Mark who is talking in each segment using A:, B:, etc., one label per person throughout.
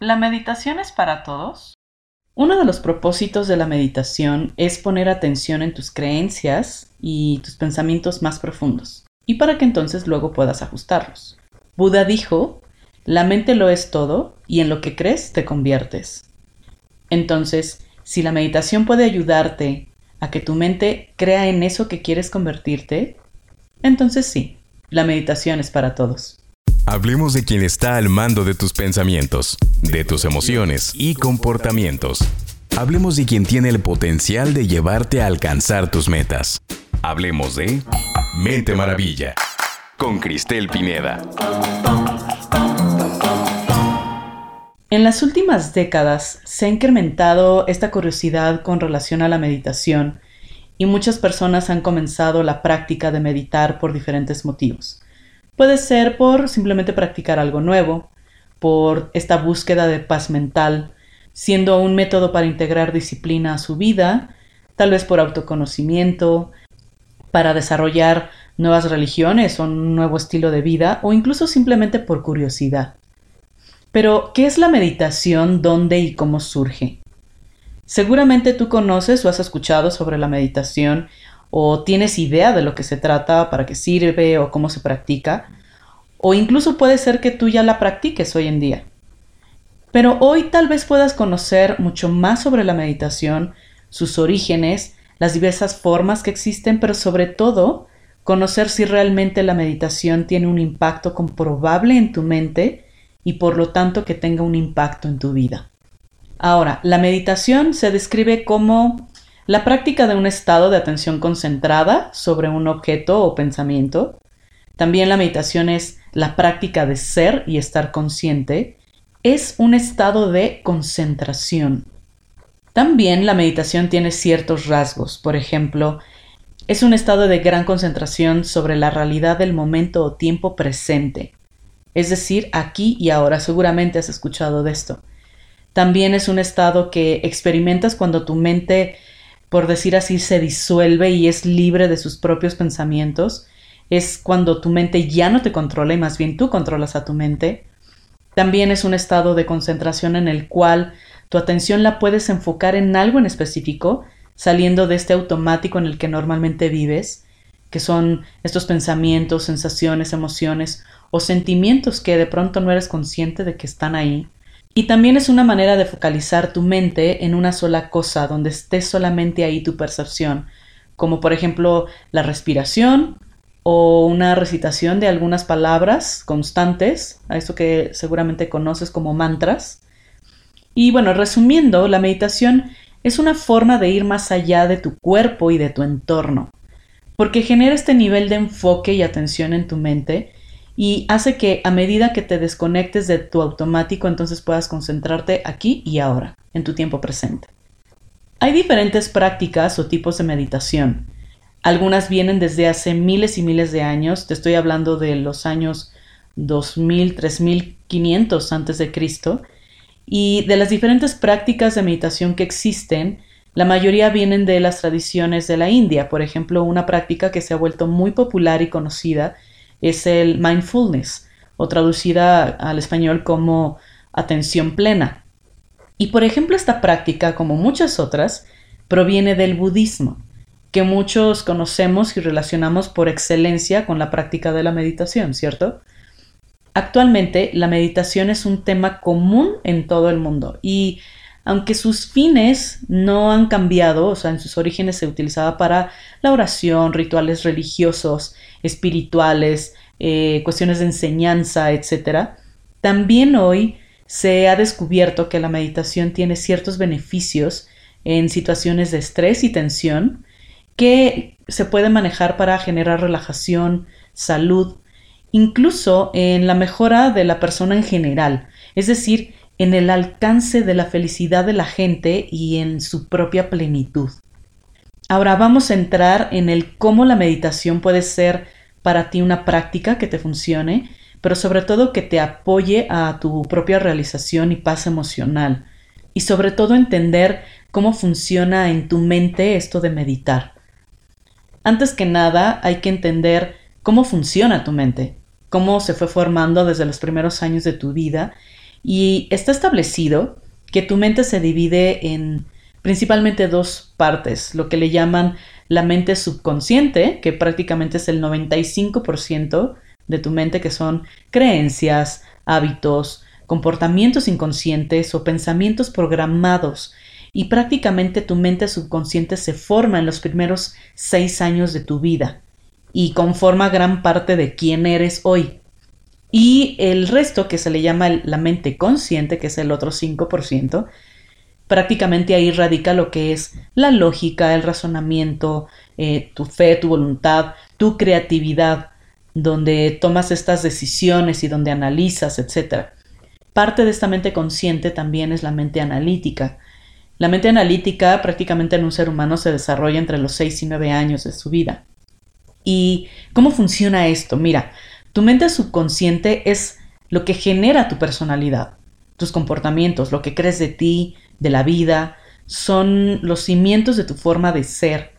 A: ¿La meditación es para todos? Uno de los propósitos de la meditación es poner atención en tus creencias y tus pensamientos más profundos, y para que entonces luego puedas ajustarlos. Buda dijo, la mente lo es todo y en lo que crees te conviertes. Entonces, si la meditación puede ayudarte a que tu mente crea en eso que quieres convertirte, entonces sí, la meditación es para todos.
B: Hablemos de quien está al mando de tus pensamientos, de tus emociones y comportamientos. Hablemos de quien tiene el potencial de llevarte a alcanzar tus metas. Hablemos de Mente Maravilla con Cristel Pineda.
A: En las últimas décadas se ha incrementado esta curiosidad con relación a la meditación y muchas personas han comenzado la práctica de meditar por diferentes motivos. Puede ser por simplemente practicar algo nuevo, por esta búsqueda de paz mental, siendo un método para integrar disciplina a su vida, tal vez por autoconocimiento, para desarrollar nuevas religiones o un nuevo estilo de vida, o incluso simplemente por curiosidad. Pero, ¿qué es la meditación? ¿Dónde y cómo surge? Seguramente tú conoces o has escuchado sobre la meditación o tienes idea de lo que se trata, para qué sirve o cómo se practica, o incluso puede ser que tú ya la practiques hoy en día. Pero hoy tal vez puedas conocer mucho más sobre la meditación, sus orígenes, las diversas formas que existen, pero sobre todo conocer si realmente la meditación tiene un impacto comprobable en tu mente y por lo tanto que tenga un impacto en tu vida. Ahora, la meditación se describe como la práctica de un estado de atención concentrada sobre un objeto o pensamiento. También la meditación es la práctica de ser y estar consciente. Es un estado de concentración. También la meditación tiene ciertos rasgos. Por ejemplo, es un estado de gran concentración sobre la realidad del momento o tiempo presente. Es decir, aquí y ahora. Seguramente has escuchado de esto. También es un estado que experimentas cuando tu mente por decir así, se disuelve y es libre de sus propios pensamientos, es cuando tu mente ya no te controla y más bien tú controlas a tu mente. También es un estado de concentración en el cual tu atención la puedes enfocar en algo en específico, saliendo de este automático en el que normalmente vives, que son estos pensamientos, sensaciones, emociones o sentimientos que de pronto no eres consciente de que están ahí. Y también es una manera de focalizar tu mente en una sola cosa, donde esté solamente ahí tu percepción, como por ejemplo la respiración o una recitación de algunas palabras constantes, a eso que seguramente conoces como mantras. Y bueno, resumiendo, la meditación es una forma de ir más allá de tu cuerpo y de tu entorno, porque genera este nivel de enfoque y atención en tu mente y hace que a medida que te desconectes de tu automático, entonces puedas concentrarte aquí y ahora, en tu tiempo presente. Hay diferentes prácticas o tipos de meditación. Algunas vienen desde hace miles y miles de años, te estoy hablando de los años 2000, 3500 antes de Cristo, y de las diferentes prácticas de meditación que existen, la mayoría vienen de las tradiciones de la India, por ejemplo, una práctica que se ha vuelto muy popular y conocida es el mindfulness, o traducida al español como atención plena. Y por ejemplo, esta práctica, como muchas otras, proviene del budismo, que muchos conocemos y relacionamos por excelencia con la práctica de la meditación, ¿cierto? Actualmente, la meditación es un tema común en todo el mundo y aunque sus fines no han cambiado, o sea, en sus orígenes se utilizaba para la oración, rituales religiosos, espirituales, eh, cuestiones de enseñanza, etc., también hoy se ha descubierto que la meditación tiene ciertos beneficios en situaciones de estrés y tensión que se puede manejar para generar relajación, salud, incluso en la mejora de la persona en general, es decir, en el alcance de la felicidad de la gente y en su propia plenitud. Ahora vamos a entrar en el cómo la meditación puede ser para ti una práctica que te funcione, pero sobre todo que te apoye a tu propia realización y paz emocional. Y sobre todo entender cómo funciona en tu mente esto de meditar. Antes que nada, hay que entender cómo funciona tu mente, cómo se fue formando desde los primeros años de tu vida Y está establecido que tu mente se divide en principalmente dos partes, lo que le llaman la mente subconsciente, que prácticamente es el 95% de tu mente, que son creencias, hábitos, comportamientos inconscientes o pensamientos programados. Y prácticamente tu mente subconsciente se forma en los primeros seis años de tu vida y conforma gran parte de quién eres hoy. Y el resto, que se le llama la mente consciente, que es el otro 5%, prácticamente ahí radica lo que es la lógica, el razonamiento, eh, tu fe, tu voluntad, tu creatividad, donde tomas estas decisiones y donde analizas, etc. Parte de esta mente consciente también es la mente analítica. La mente analítica prácticamente en un ser humano se desarrolla entre los 6 y 9 años de su vida. ¿Y cómo funciona esto? Mira, tu mente subconsciente es lo que genera tu personalidad, tus comportamientos, lo que crees de ti, de la vida, son los cimientos de tu forma de ser,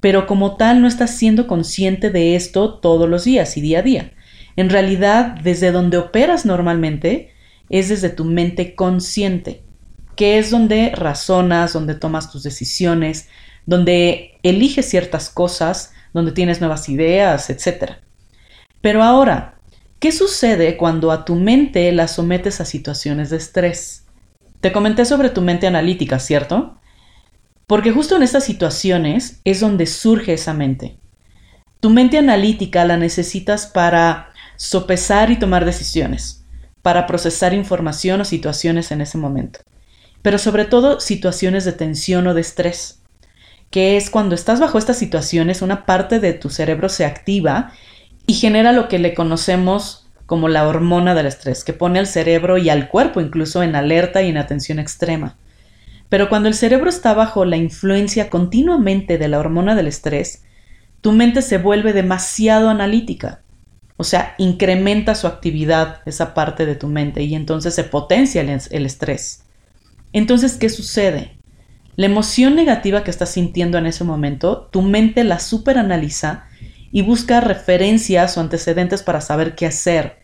A: pero como tal no estás siendo consciente de esto todos los días y día a día. En realidad, desde donde operas normalmente es desde tu mente consciente, que es donde razonas, donde tomas tus decisiones, donde eliges ciertas cosas, donde tienes nuevas ideas, etc. Pero ahora, ¿qué sucede cuando a tu mente la sometes a situaciones de estrés? Te comenté sobre tu mente analítica, ¿cierto? Porque justo en estas situaciones es donde surge esa mente. Tu mente analítica la necesitas para sopesar y tomar decisiones, para procesar información o situaciones en ese momento, pero sobre todo situaciones de tensión o de estrés, que es cuando estás bajo estas situaciones una parte de tu cerebro se activa y genera lo que le conocemos como la hormona del estrés, que pone al cerebro y al cuerpo incluso en alerta y en atención extrema. Pero cuando el cerebro está bajo la influencia continuamente de la hormona del estrés, tu mente se vuelve demasiado analítica. O sea, incrementa su actividad, esa parte de tu mente, y entonces se potencia el, estrés. Entonces, ¿qué sucede? La emoción negativa que estás sintiendo en ese momento, tu mente la superanaliza y busca referencias o antecedentes para saber qué hacer.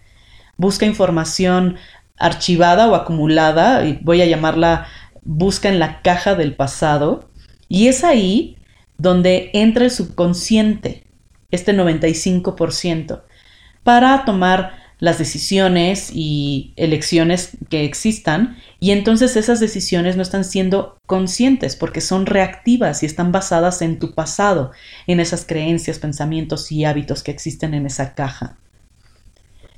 A: Busca información archivada o acumulada, y voy a llamarla busca en la caja del pasado, y es ahí donde entra el subconsciente, este 95%, para tomar las decisiones y elecciones que existan y entonces esas decisiones no están siendo conscientes porque son reactivas y están basadas en tu pasado, en esas creencias, pensamientos y hábitos que existen en esa caja.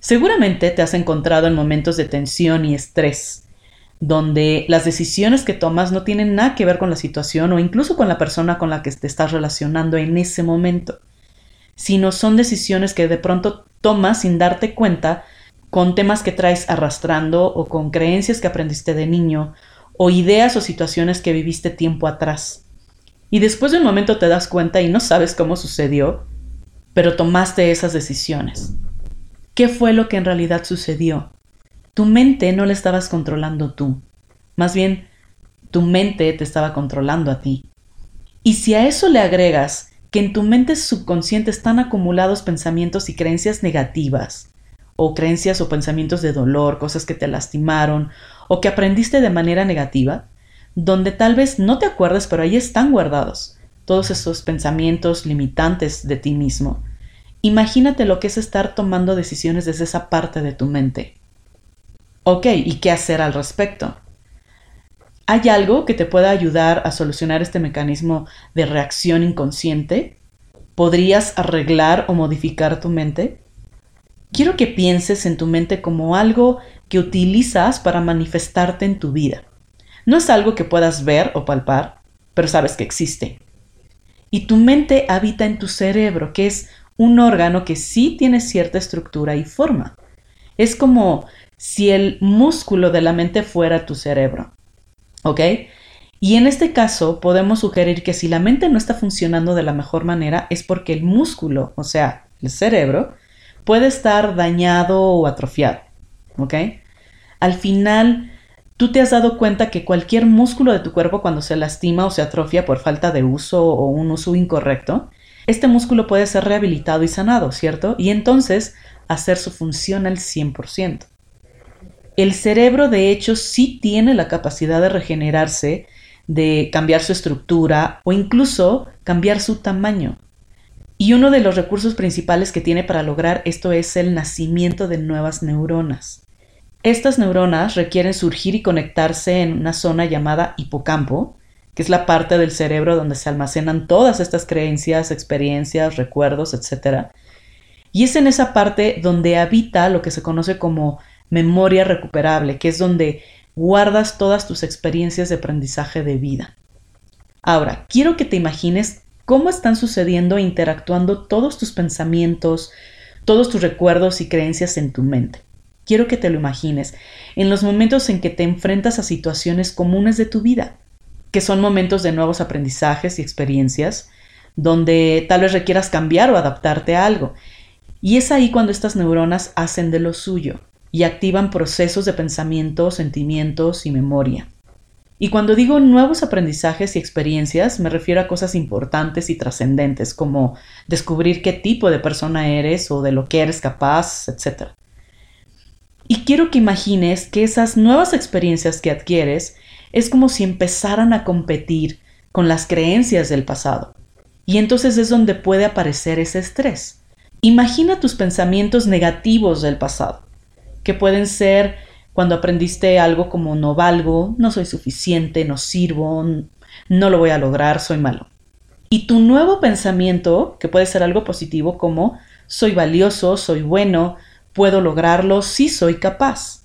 A: Seguramente te has encontrado en momentos de tensión y estrés, donde las decisiones que tomas no tienen nada que ver con la situación o incluso con la persona con la que te estás relacionando en ese momento, sino son decisiones que de pronto tomas sin darte cuenta con temas que traes arrastrando o con creencias que aprendiste de niño o ideas o situaciones que viviste tiempo atrás. Y después de un momento te das cuenta y no sabes cómo sucedió, pero tomaste esas decisiones. ¿Qué fue lo que en realidad sucedió? Tu mente no la estabas controlando tú, más bien tu mente te estaba controlando a ti. Y si a eso le agregas que en tu mente subconsciente están acumulados pensamientos y creencias negativas, o creencias o pensamientos de dolor, cosas que te lastimaron, o que aprendiste de manera negativa, donde tal vez no te acuerdes, pero ahí están guardados todos esos pensamientos limitantes de ti mismo. Imagínate lo que es estar tomando decisiones desde esa parte de tu mente. Ok, ¿y qué hacer al respecto? ¿Hay algo que te pueda ayudar a solucionar este mecanismo de reacción inconsciente? ¿Podrías arreglar o modificar tu mente? Quiero que pienses en tu mente como algo que utilizas para manifestarte en tu vida. No es algo que puedas ver o palpar, pero sabes que existe. Y tu mente habita en tu cerebro, que es un órgano que sí tiene cierta estructura y forma. Es como si el músculo de la mente fuera tu cerebro. ¿Ok? Y en este caso podemos sugerir que si la mente no está funcionando de la mejor manera es porque el músculo, o sea, el cerebro, puede estar dañado o atrofiado. ¿Ok? Al final, tú te has dado cuenta que cualquier músculo de tu cuerpo cuando se lastima o se atrofia por falta de uso o un uso incorrecto, este músculo puede ser rehabilitado y sanado, ¿cierto? Y entonces hacer su función al 100%. el cerebro de hecho sí tiene la capacidad de regenerarse, de cambiar su estructura o incluso cambiar su tamaño. Y uno de los recursos principales que tiene para lograr esto es el nacimiento de nuevas neuronas. Estas neuronas requieren surgir y conectarse en una zona llamada hipocampo, que es la parte del cerebro donde se almacenan todas estas creencias, experiencias, recuerdos, etc. Y es en esa parte donde habita lo que se conoce como memoria recuperable, que es donde guardas todas tus experiencias de aprendizaje de vida. Ahora, quiero que te imagines cómo están sucediendo e interactuando todos tus pensamientos, todos tus recuerdos y creencias en tu mente. Quiero que te lo imagines en los momentos en que te enfrentas a situaciones comunes de tu vida, que son momentos de nuevos aprendizajes y experiencias, donde tal vez requieras cambiar o adaptarte a algo. Y es ahí cuando estas neuronas hacen de lo suyo y activan procesos de pensamiento, sentimientos y memoria. Y cuando digo nuevos aprendizajes y experiencias, me refiero a cosas importantes y trascendentes, como descubrir qué tipo de persona eres o de lo que eres capaz, etc. Y quiero que imagines que esas nuevas experiencias que adquieres es como si empezaran a competir con las creencias del pasado. Y entonces es donde puede aparecer ese estrés. Imagina tus pensamientos negativos del pasado que pueden ser cuando aprendiste algo como no valgo, no soy suficiente, no sirvo, no lo voy a lograr, soy malo. Y tu nuevo pensamiento, que puede ser algo positivo como soy valioso, soy bueno, puedo lograrlo, sí soy capaz.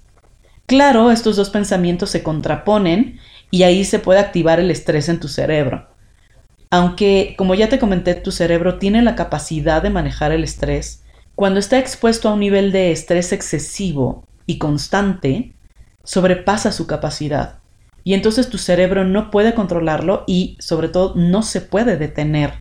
A: Claro, estos dos pensamientos se contraponen y ahí se puede activar el estrés en tu cerebro. Aunque, como ya te comenté, tu cerebro tiene la capacidad de manejar el estrés, cuando está expuesto a un nivel de estrés excesivo y constante, sobrepasa su capacidad. Y entonces tu cerebro no puede controlarlo y sobre todo no se puede detener.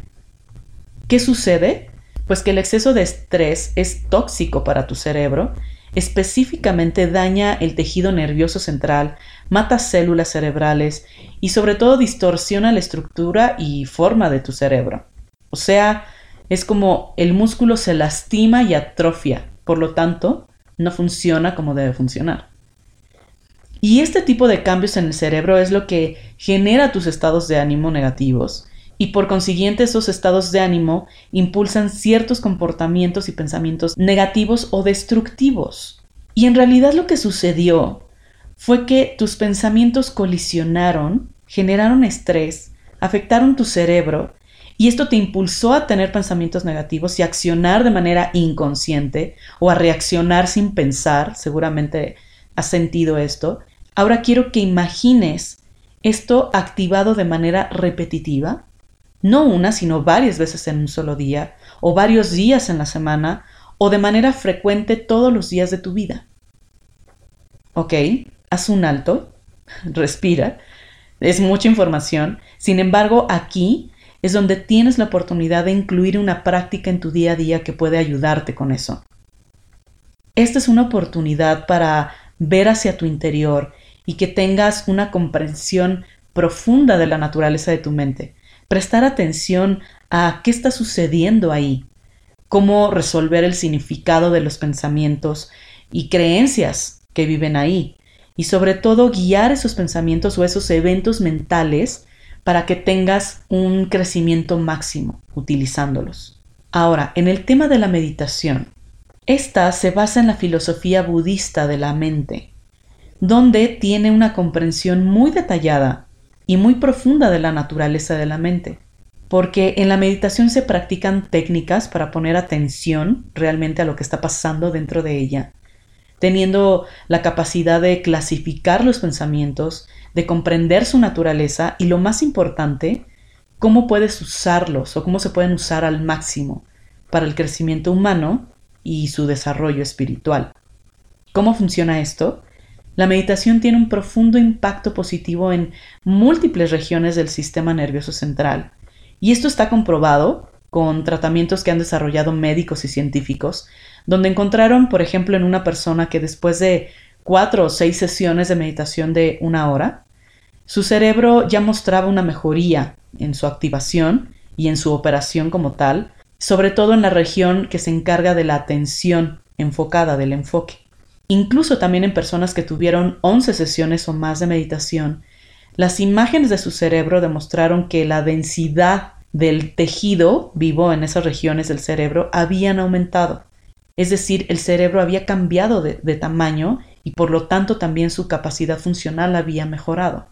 A: ¿Qué sucede? Pues que el exceso de estrés es tóxico para tu cerebro, específicamente daña el tejido nervioso central, mata células cerebrales y sobre todo distorsiona la estructura y forma de tu cerebro. O sea, es como el músculo se lastima y atrofia, por lo tanto, no funciona como debe funcionar. Y este tipo de cambios en el cerebro es lo que genera tus estados de ánimo negativos y por consiguiente esos estados de ánimo impulsan ciertos comportamientos y pensamientos negativos o destructivos. Y en realidad lo que sucedió fue que tus pensamientos colisionaron, generaron estrés, afectaron tu cerebro y esto te impulsó a tener pensamientos negativos y accionar de manera inconsciente o a reaccionar sin pensar, seguramente has sentido esto. Ahora quiero que imagines esto activado de manera repetitiva, no una, sino varias veces en un solo día, o varios días en la semana, o de manera frecuente todos los días de tu vida. Ok, haz un alto, respira, es mucha información, sin embargo aquí es donde tienes la oportunidad de incluir una práctica en tu día a día que puede ayudarte con eso. Esta es una oportunidad para ver hacia tu interior y que tengas una comprensión profunda de la naturaleza de tu mente. Prestar atención a qué está sucediendo ahí, cómo resolver el significado de los pensamientos y creencias que viven ahí, y sobre todo guiar esos pensamientos o esos eventos mentales para que tengas un crecimiento máximo utilizándolos. Ahora, en el tema de la meditación, esta se basa en la filosofía budista de la mente, donde tiene una comprensión muy detallada y muy profunda de la naturaleza de la mente, porque en la meditación se practican técnicas para poner atención realmente a lo que está pasando dentro de ella, teniendo la capacidad de clasificar los pensamientos de comprender su naturaleza y lo más importante, cómo puedes usarlos o cómo se pueden usar al máximo para el crecimiento humano y su desarrollo espiritual. ¿Cómo funciona esto? La meditación tiene un profundo impacto positivo en múltiples regiones del sistema nervioso central, y esto está comprobado con tratamientos que han desarrollado médicos y científicos, donde encontraron, por ejemplo, en una persona que después de cuatro o seis sesiones de meditación de una hora, su cerebro ya mostraba una mejoría en su activación y en su operación como tal, sobre todo en la región que se encarga de la atención enfocada del enfoque. Incluso también en personas que tuvieron 11 sesiones o más de meditación, las imágenes de su cerebro demostraron que la densidad del tejido vivo en esas regiones del cerebro habían aumentado. Es decir, el cerebro había cambiado de, de, tamaño y por lo tanto también su capacidad funcional había mejorado.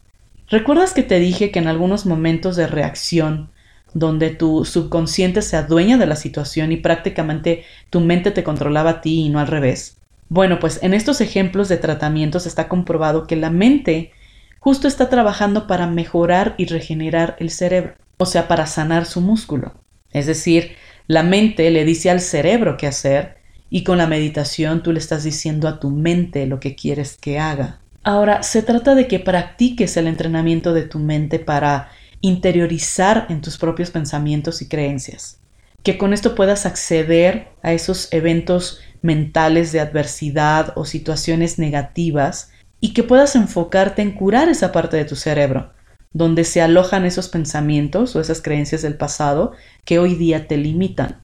A: ¿Recuerdas que te dije que en algunos momentos de reacción, donde tu subconsciente se adueña de la situación y prácticamente tu mente te controlaba a ti y no al revés? Bueno, pues en estos ejemplos de tratamientos está comprobado que la mente justo está trabajando para mejorar y regenerar el cerebro, o sea, para sanar su músculo. Es decir, la mente le dice al cerebro qué hacer y con la meditación tú le estás diciendo a tu mente lo que quieres que haga. Ahora, se trata de que practiques el entrenamiento de tu mente para interiorizar en tus propios pensamientos y creencias. Que con esto puedas acceder a esos eventos mentales de adversidad o situaciones negativas y que puedas enfocarte en curar esa parte de tu cerebro, donde se alojan esos pensamientos o esas creencias del pasado que hoy día te limitan.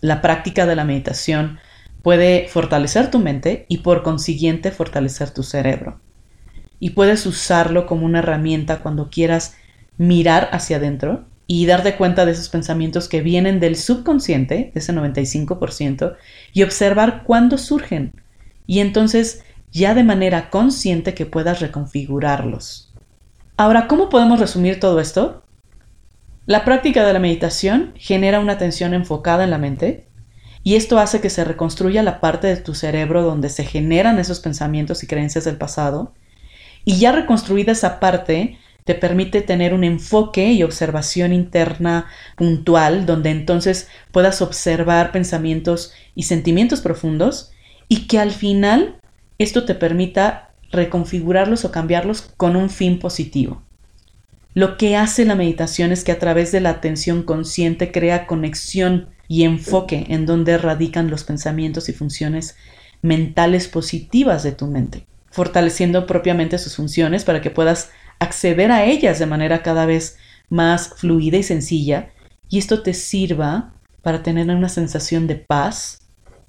A: La práctica de la meditación puede fortalecer tu mente y por consiguiente fortalecer tu cerebro. Y puedes usarlo como una herramienta cuando quieras mirar hacia adentro y darte cuenta de esos pensamientos que vienen del subconsciente, de ese 95%, y observar cuándo surgen. Y entonces ya de manera consciente que puedas reconfigurarlos. Ahora, ¿cómo podemos resumir todo esto? La práctica de la meditación genera una atención enfocada en la mente, y esto hace que se reconstruya la parte de tu cerebro donde se generan esos pensamientos y creencias del pasado. Y ya reconstruida esa parte, te permite tener un enfoque y observación interna puntual, donde entonces puedas observar pensamientos y sentimientos profundos y que al final esto te permita reconfigurarlos o cambiarlos con un fin positivo. Lo que hace la meditación es que a través de la atención consciente crea conexión y enfoque en donde radican los pensamientos y funciones mentales positivas de tu mente, fortaleciendo propiamente sus funciones para que puedas acceder a ellas de manera cada vez más fluida y sencilla, y esto te sirva para tener una sensación de paz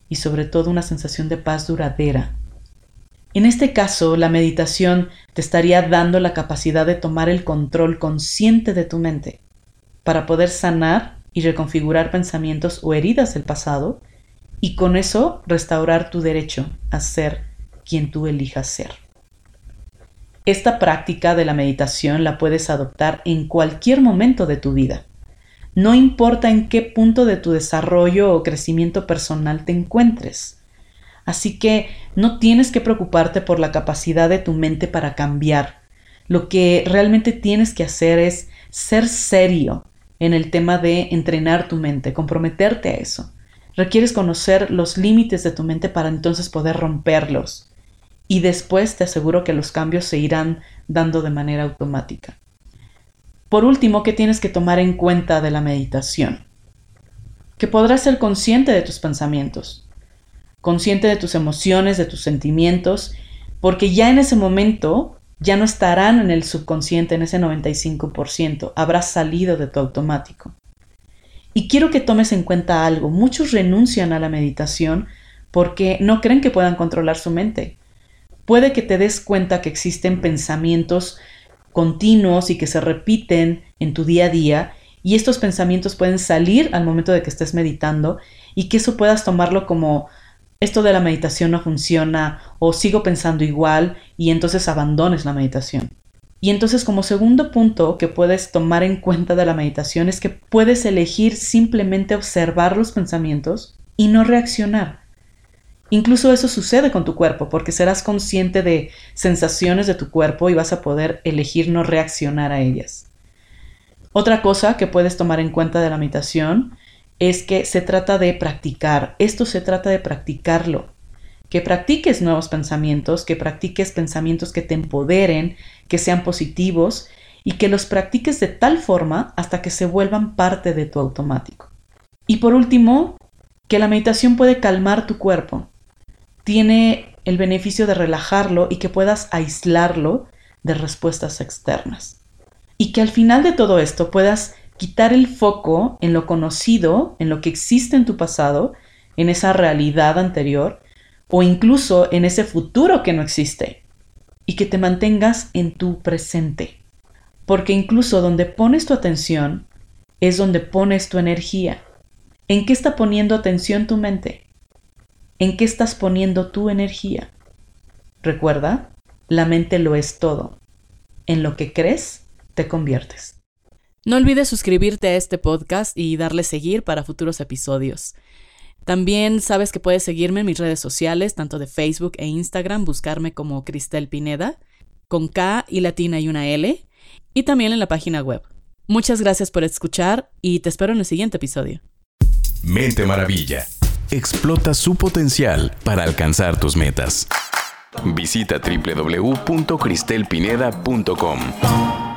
A: y sobre todo una sensación de paz duradera. En este caso, la meditación te estaría dando la capacidad de tomar el control consciente de tu mente para poder sanar y reconfigurar pensamientos o heridas del pasado y con eso restaurar tu derecho a ser quien tú elijas ser. Esta práctica de la meditación la puedes adoptar en cualquier momento de tu vida. No importa en qué punto de tu desarrollo o crecimiento personal te encuentres. Así que no tienes que preocuparte por la capacidad de tu mente para cambiar. Lo que realmente tienes que hacer es ser serio en el tema de entrenar tu mente, comprometerte a eso. Requieres conocer los límites de tu mente para entonces poder romperlos. Y después te aseguro que los cambios se irán dando de manera automática. Por último, ¿qué tienes que tomar en cuenta de la meditación? Que podrás ser consciente de tus pensamientos, consciente de tus emociones, de tus sentimientos, porque ya en ese momento ya no estarán en el subconsciente en ese 95%, habrás salido de tu automático. Y quiero que tomes en cuenta algo, muchos renuncian a la meditación porque no creen que puedan controlar su mente. Puede que te des cuenta que existen pensamientos continuos y que se repiten en tu día a día y estos pensamientos pueden salir al momento de que estés meditando y que eso puedas tomarlo como esto de la meditación no funciona o sigo pensando igual y entonces abandones la meditación. Y entonces como segundo punto que puedes tomar en cuenta de la meditación es que puedes elegir simplemente observar los pensamientos y no reaccionar. Incluso eso sucede con tu cuerpo porque serás consciente de sensaciones de tu cuerpo y vas a poder elegir no reaccionar a ellas. Otra cosa que puedes tomar en cuenta de la meditación es que se trata de practicar. Esto se trata de practicarlo. Que practiques nuevos pensamientos, que practiques pensamientos que te empoderen, que sean positivos y que los practiques de tal forma hasta que se vuelvan parte de tu automático. Y por último, que la meditación puede calmar tu cuerpo. Tiene el beneficio de relajarlo y que puedas aislarlo de respuestas externas. Y que al final de todo esto puedas quitar el foco en lo conocido, en lo que existe en tu pasado, en esa realidad anterior, o incluso en ese futuro que no existe, y que te mantengas en tu presente, porque incluso donde pones tu atención es donde pones tu energía. ¿En qué está poniendo atención tu mente? ¿En qué estás poniendo tu energía? Recuerda, la mente lo es todo. En lo que crees, te conviertes.
C: No olvides suscribirte a este podcast y darle seguir para futuros episodios. También sabes que puedes seguirme en mis redes sociales, tanto de Facebook e Instagram, buscarme como Cristel Pineda, con K y latina y una L, y también en la página web. Muchas gracias por escuchar y te espero en el siguiente episodio.
B: Mente Maravilla. Explota su potencial para alcanzar tus metas. Visita www.cristelpineda.com.